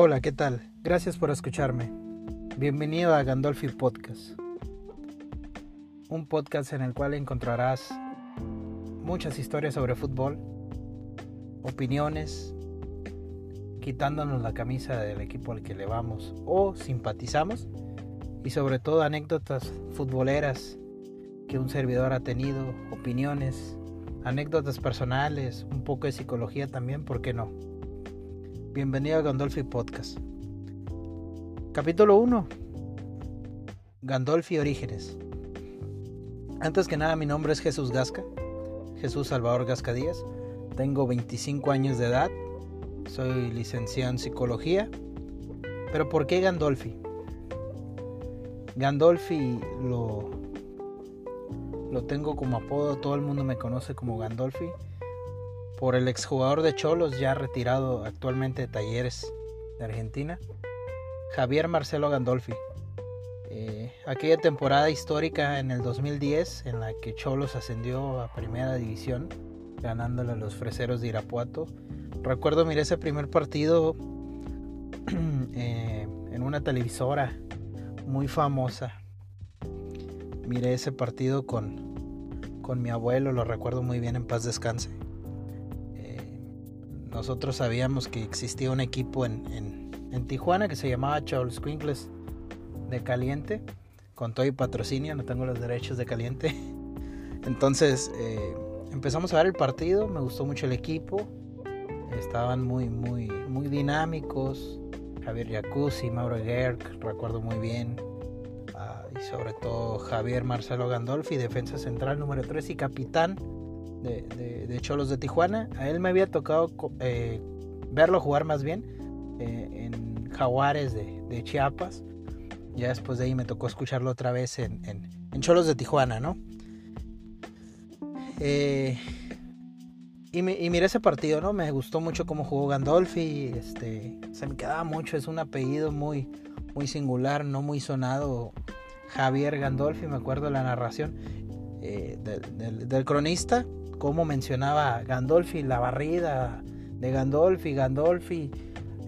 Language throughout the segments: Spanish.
Hola, ¿qué tal? Gracias por escucharme. Bienvenido a Gandolfi Podcast. Un podcast en el cual encontrarás muchas historias sobre fútbol, opiniones, quitándonos la camisa del equipo al que le vamos o simpatizamos y sobre todo anécdotas futboleras que un servidor ha tenido, opiniones, anécdotas personales, un poco de psicología también, ¿por qué no? Bienvenido a Gandolfi Podcast. Capítulo 1. Gandolfi Orígenes. Antes que nada, mi nombre es Jesús Gasca, Jesús Salvador Gasca Díaz. Tengo 25 años de edad, soy licenciado en psicología. Pero ¿por qué Gandolfi? Gandolfi lo, lo tengo como apodo, todo el mundo me conoce como Gandolfi por el exjugador de Cholos, ya retirado actualmente de Talleres de Argentina, Javier Marcelo Gandolfi. Eh, aquella temporada histórica en el 2010 en la que Cholos ascendió a Primera División, ganándole a los Freseros de Irapuato. Recuerdo, miré ese primer partido eh, en una televisora muy famosa. Miré ese partido con, con mi abuelo, lo recuerdo muy bien, en paz descanse. Nosotros sabíamos que existía un equipo en, Tijuana que se llamaba Charles Quinkles de Caliente, con todo y patrocinio, no tengo los derechos de Caliente. Entonces eh, empezamos a ver el partido, me gustó mucho el equipo, estaban muy, muy, muy dinámicos. Javier Jacuzzi, Mauro Gerg, recuerdo muy bien. Ah, y sobre todo Javier Marcelo Gandolfi, defensa central número 3 y capitán de, Cholos de Tijuana. A él me había tocado eh, verlo jugar más bien eh, en Jaguares de, Chiapas. Ya después de ahí me tocó escucharlo otra vez en, Cholos de Tijuana, ¿no? Eh, y, miré ese partido, ¿no? Me gustó mucho cómo jugó Gandolfi. Este, se me quedaba mucho, es un apellido muy, muy singular, no muy sonado. Javier Gandolfi, me acuerdo la narración del, cronista como mencionaba Gandolfi, la barrida de Gandolfi, Gandolfi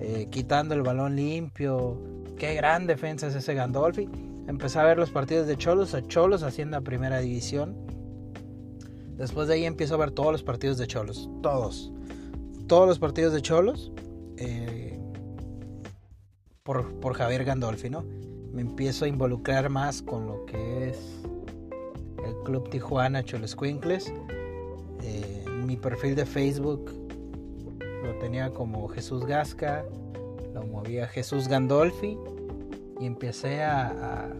eh, quitando el balón limpio. Qué gran defensa es ese Gandolfi. Empecé a ver los partidos de Cholos, a Cholos haciendo la primera división. Después de ahí empiezo a ver todos los partidos de Cholos, todos. Todos los partidos de Cholos eh, por, por Javier Gandolfi, ¿no? Me empiezo a involucrar más con lo que es el Club Tijuana eh, mi perfil de Facebook lo tenía como Jesús Gasca, lo movía Jesús Gandolfi y empecé a,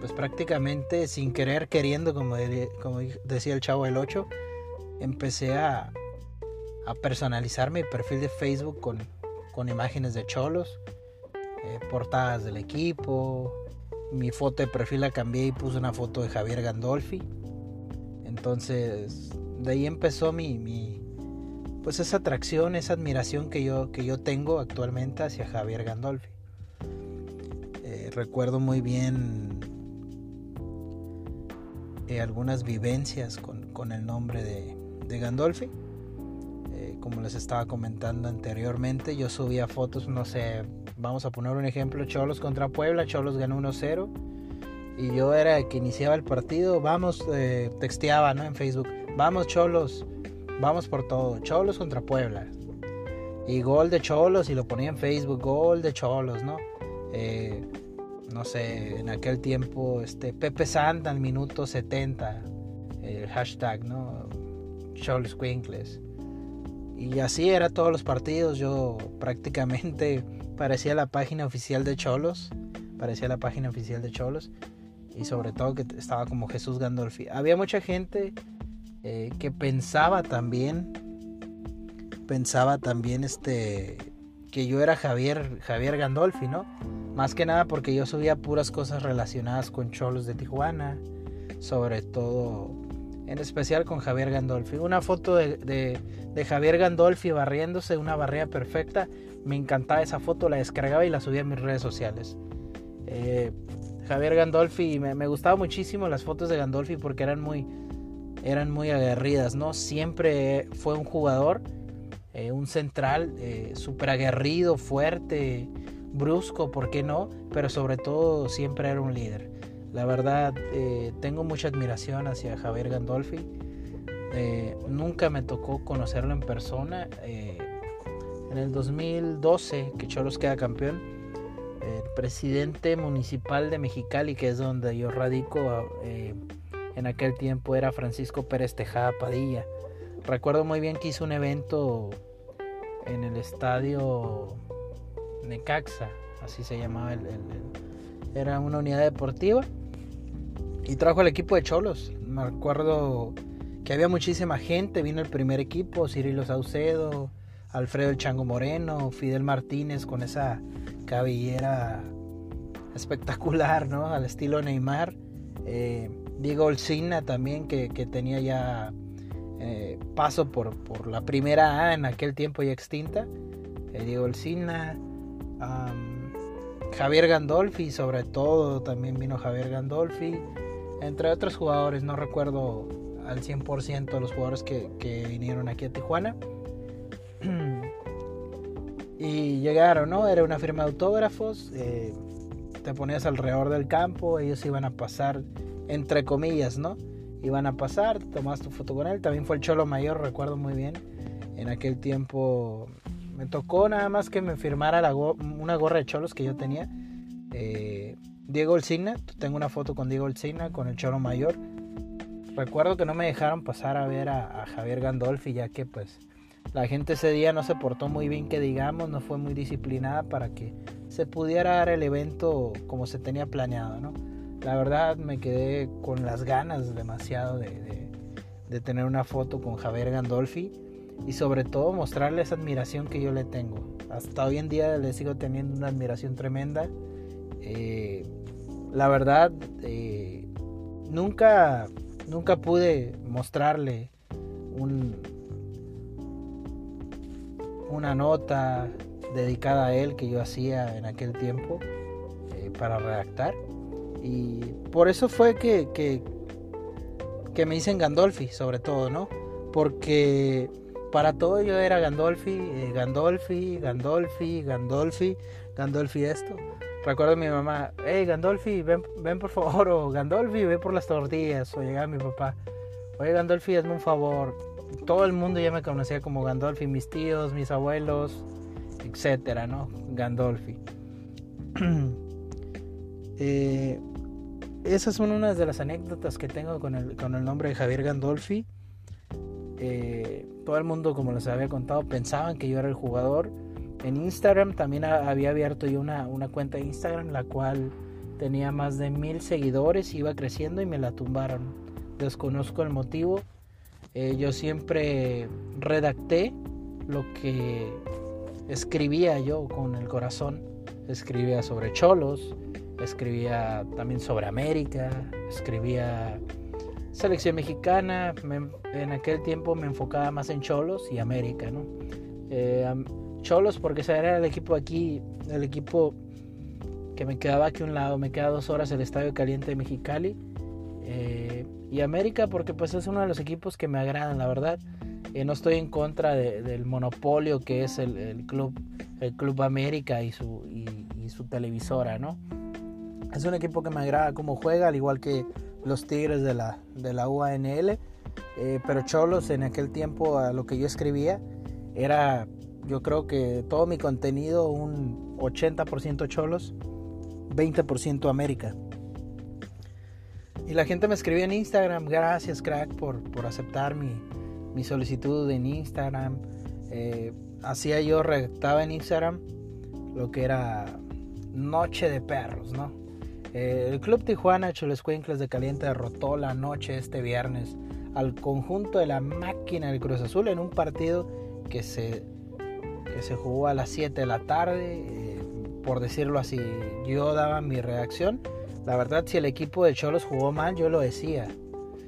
pues prácticamente sin querer, queriendo, como, como decía el chavo del 8, empecé a, a personalizar mi perfil de Facebook con, con imágenes de cholos, eh, portadas del equipo, mi foto de perfil la cambié y puse una foto de Javier Gandolfi. Entonces de ahí empezó mi, pues esa atracción, esa admiración que yo, que yo tengo actualmente hacia Javier Gandolfi. Eh, recuerdo muy bien eh, algunas vivencias con, el nombre de, Gandolfi. Eh, como les estaba comentando anteriormente, yo subía fotos, no sé, vamos a poner un ejemplo, Cholos contra Puebla, Cholos ganó 1-0 y yo era el que iniciaba el partido, vamos, texteaba ¿no? en Facebook, Vamos Cholos, vamos por todo. Cholos contra Puebla. Y gol de Cholos y lo ponía en Facebook, gol de Cholos, ¿no? Eh, no sé, en aquel tiempo, este, Pepe Santa al minuto 70, el hashtag, ¿no? Cholos Quinkles. Y así era todos los partidos, yo prácticamente parecía la página oficial de Cholos, parecía la página oficial de Cholos y sobre todo que estaba como Jesús Gandolfi. Había mucha gente eh, que pensaba también, pensaba también este, que yo era Javier, Javier Gandolfi, ¿no? Más que nada porque yo subía puras cosas relacionadas con Cholos de Tijuana, sobre todo, en especial con Javier Gandolfi. Una foto de, Javier Gandolfi barriéndose, una barrera perfecta, me encantaba esa foto, la descargaba y la subía a mis redes sociales. Eh, Javier Gandolfi, me, me gustaba muchísimo las fotos de Gandolfi porque eran muy, eran muy aguerridas, ¿no? Siempre fue un jugador eh, un central eh, súper aguerrido, fuerte, brusco, ¿por qué no? Pero sobre todo siempre era un líder. La verdad, eh, tengo mucha admiración hacia Javier Gandolfi. nunca me tocó conocerlo en persona. en el 2012, que Cholos queda campeón, el presidente municipal de Mexicali, que es donde yo radico, en aquel tiempo era Francisco Pérez Tejada Padilla. Recuerdo muy bien que hizo un evento en el estadio Necaxa, así se llamaba, el, era una unidad deportiva, y trajo al equipo de Cholos. Me acuerdo que había muchísima gente, vino el primer equipo, Cirilo Saucedo, Alfredo el Chango Moreno, Fidel Martínez con esa cabellera espectacular, ¿no? Al estilo Neymar. Eh, Diego Olcina también, que, tenía ya eh, paso por, por, la primera A en aquel tiempo ya extinta. Eh, Diego Olcina, Javier Gandolfi, sobre todo también vino Javier Gandolfi, entre otros jugadores, no recuerdo al 100% de los jugadores que, que vinieron aquí a Tijuana. y llegaron, ¿no? Era una firma de autógrafos, eh, te ponías alrededor del campo, ellos iban a pasar entre comillas, ¿no? Iban a pasar, tomas tu foto con él. También fue el Cholo Mayor, recuerdo muy bien. En aquel tiempo me tocó nada más que me firmara una gorra de cholos que yo tenía. Eh, Diego Olcina, tengo una foto con Diego Olcina, con el Cholo Mayor. Recuerdo que no me dejaron pasar a ver a, a Javier Gandolfi, ya que pues la gente ese día no se portó muy bien, que digamos, no fue muy disciplinada para que se pudiera dar el evento como se tenía planeado, ¿no? La verdad me quedé con las ganas demasiado de, tener una foto con Javier Gandolfi y sobre todo mostrarle esa admiración que yo le tengo. Hasta hoy en día le sigo teniendo una admiración tremenda. Eh, la verdad, eh, nunca, nunca pude mostrarle un, una nota dedicada a él que yo hacía en aquel tiempo eh, para redactar. Y por eso fue que, que, me dicen Gandolfi, sobre todo, ¿no? Porque para todo yo era Gandolfi, eh, Gandolfi, Gandolfi, Gandolfi, Gandolfi esto. Recuerdo a mi mamá, hey Gandolfi, ven, ven por favor, o Gandolfi, ve por las tortillas, o llegaba mi papá, oye Gandolfi, hazme un favor. Todo el mundo ya me conocía como Gandolfi, mis tíos, mis abuelos, etcétera, ¿no? Gandolfi. eh, esas son unas de las anécdotas que tengo con el, con el nombre de Javier Gandolfi. Eh, todo el mundo, como les había contado, pensaban que yo era el jugador. En Instagram también había abierto yo una, una cuenta de Instagram, la cual tenía más de mil seguidores, iba creciendo y me la tumbaron. Desconozco el motivo. Eh, yo siempre redacté lo que escribía yo con el corazón. Escribía sobre cholos, escribía también sobre América, escribía selección mexicana, en aquel tiempo me enfocaba más en Cholos y América, ¿no? Eh, Cholos porque ese era el equipo aquí, el equipo que me quedaba aquí a un lado, me queda dos horas el Estadio Caliente de Mexicali. Eh, y América porque pues es uno de los equipos que me agradan, la verdad. Eh, no estoy en contra del monopolio que es el, club el club América y su, y su televisora, ¿no? Es un equipo que me agrada cómo juega, al igual que los Tigres de la, de la UANL. Eh, pero Cholos en aquel tiempo, a lo que yo escribía, era yo creo que todo mi contenido, un 80% Cholos, 20% América. Y la gente me escribía en Instagram, gracias crack por, por aceptar mi, mi, solicitud en Instagram. Eh, hacía yo, redactaba en Instagram lo que era Noche de Perros, ¿no? Eh, el Club Tijuana Cholescuincles de Caliente derrotó la noche este viernes al conjunto de la máquina del Cruz Azul en un partido que se, se jugó a las 7 de la tarde. Eh, por decirlo así, yo daba mi reacción. La verdad, si el equipo de Cholos jugó mal, yo lo decía.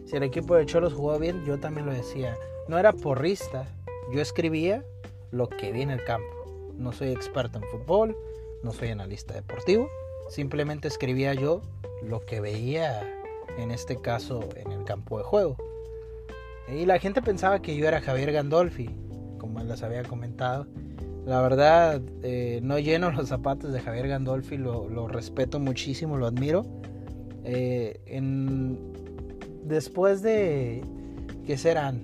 Si el equipo de Cholos jugó bien, yo también lo decía. No era porrista, yo escribía lo que vi en el campo. No soy experto en fútbol, no soy analista deportivo Simplemente escribía yo lo que veía, en este caso, en el campo de juego. Y la gente pensaba que yo era Javier Gandolfi, como les había comentado. La verdad, eh, no lleno los zapatos de Javier Gandolfi, lo, respeto muchísimo, lo admiro. Eh, en, después de, ¿qué serán?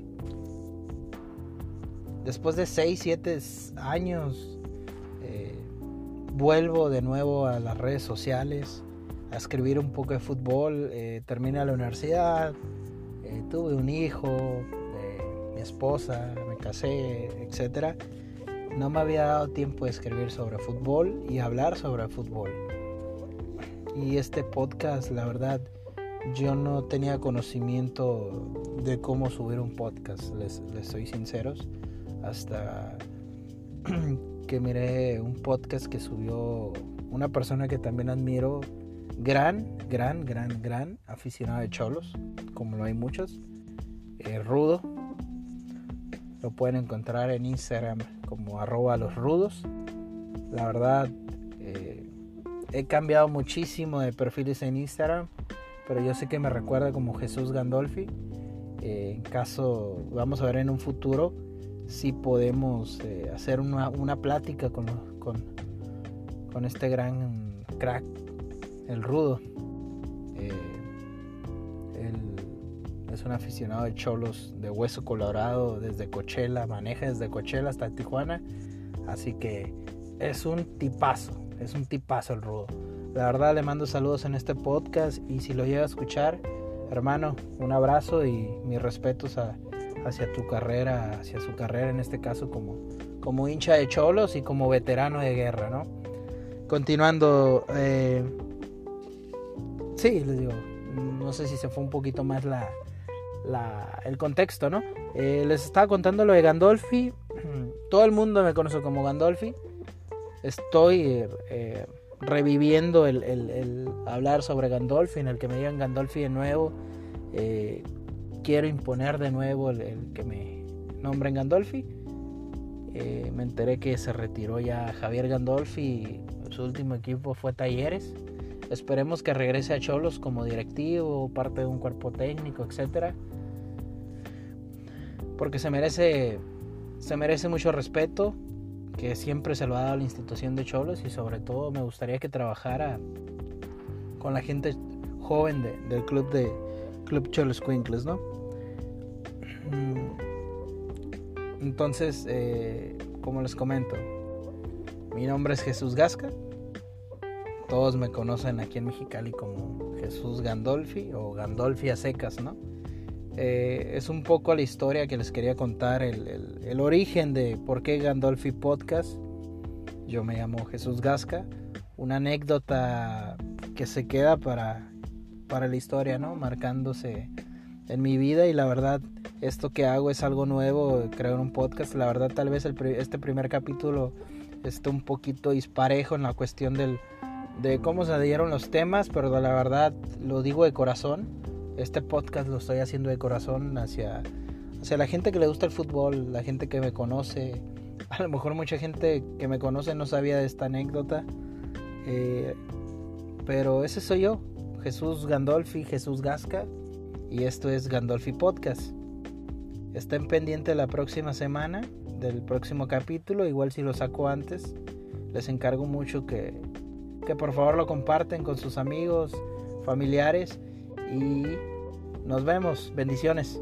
Después de 6, 7 años, vuelvo de nuevo a las redes sociales, a escribir un poco de fútbol, terminé la universidad, tuve un hijo, mi esposa, me casé, etcétera no me había dado tiempo de escribir sobre fútbol y hablar sobre fútbol. Y este podcast, la verdad, yo no tenía conocimiento de cómo subir un podcast, les, soy sinceros, hasta que miré un podcast que subió una persona que también admiro, gran, gran, gran, gran aficionado de cholos, como lo hay muchos, eh, Rudo. Lo pueden encontrar en Instagram como arroba los rudos. La verdad, eh, he cambiado muchísimo de perfiles en Instagram, pero yo sé que me recuerda como Jesús Gandolfi. Eh, en caso, vamos a ver en un futuro si podemos eh, hacer una, una, plática con, con, con, este gran crack, el rudo. es un aficionado de cholos de hueso colorado desde Coachella, maneja desde Coachella hasta Tijuana. Así que es un tipazo, es un tipazo el rudo. La verdad le mando saludos en este podcast y si lo llega a escuchar, hermano, un abrazo y mis respetos hacia tu carrera, hacia su carrera en este caso como, como hincha de cholos y como veterano de guerra, ¿no? Continuando, eh, sí, les digo, no sé si se fue un poquito más la, el contexto, ¿no? Eh, les estaba contando lo de Gandolfi. Todo el mundo me conoce como Gandolfi. Estoy eh, reviviendo el, hablar sobre Gandolfi, en el que me digan Gandolfi de nuevo. Eh, quiero imponer de nuevo el, que me nombren Gandolfi. me enteré que se retiró ya Javier Gandolfi. Su último equipo fue Talleres. Esperemos que regrese a Cholos como directivo, parte de un cuerpo técnico, etcétera porque se merece, se merece mucho respeto que siempre se lo ha dado a la institución de Cholos y sobre todo me gustaría que trabajara con la gente joven del club de Club Cholos Quinkles, ¿no? Mm. Entonces, eh, como les comento, mi nombre es Jesús Gasca. Todos me conocen aquí en Mexicali como Jesús Gandolfi o Gandolfi a secas, ¿no? Eh, es un poco la historia que les quería contar, el, origen de por qué Gandolfi Podcast. Yo me llamo Jesús Gasca. Una anécdota que se queda para, para la historia, ¿no? Marcándose en mi vida y la verdad esto que hago es algo nuevo, creo en un podcast. La verdad tal vez este primer capítulo esté un poquito disparejo en la cuestión del, de cómo se dieron los temas, pero la verdad lo digo de corazón este podcast lo estoy haciendo de corazón hacia, hacia la gente que le gusta el fútbol, la gente que me conoce. A lo mejor mucha gente que me conoce no sabía de esta anécdota. Eh, pero ese soy yo, Jesús Gandolfi, Jesús Gasca. Y esto es Gandolfi Podcast. Estén pendientes la próxima semana del próximo capítulo. Igual si lo saco antes, les encargo mucho que, que por favor lo comparten con sus amigos, familiares y nos vemos. Bendiciones.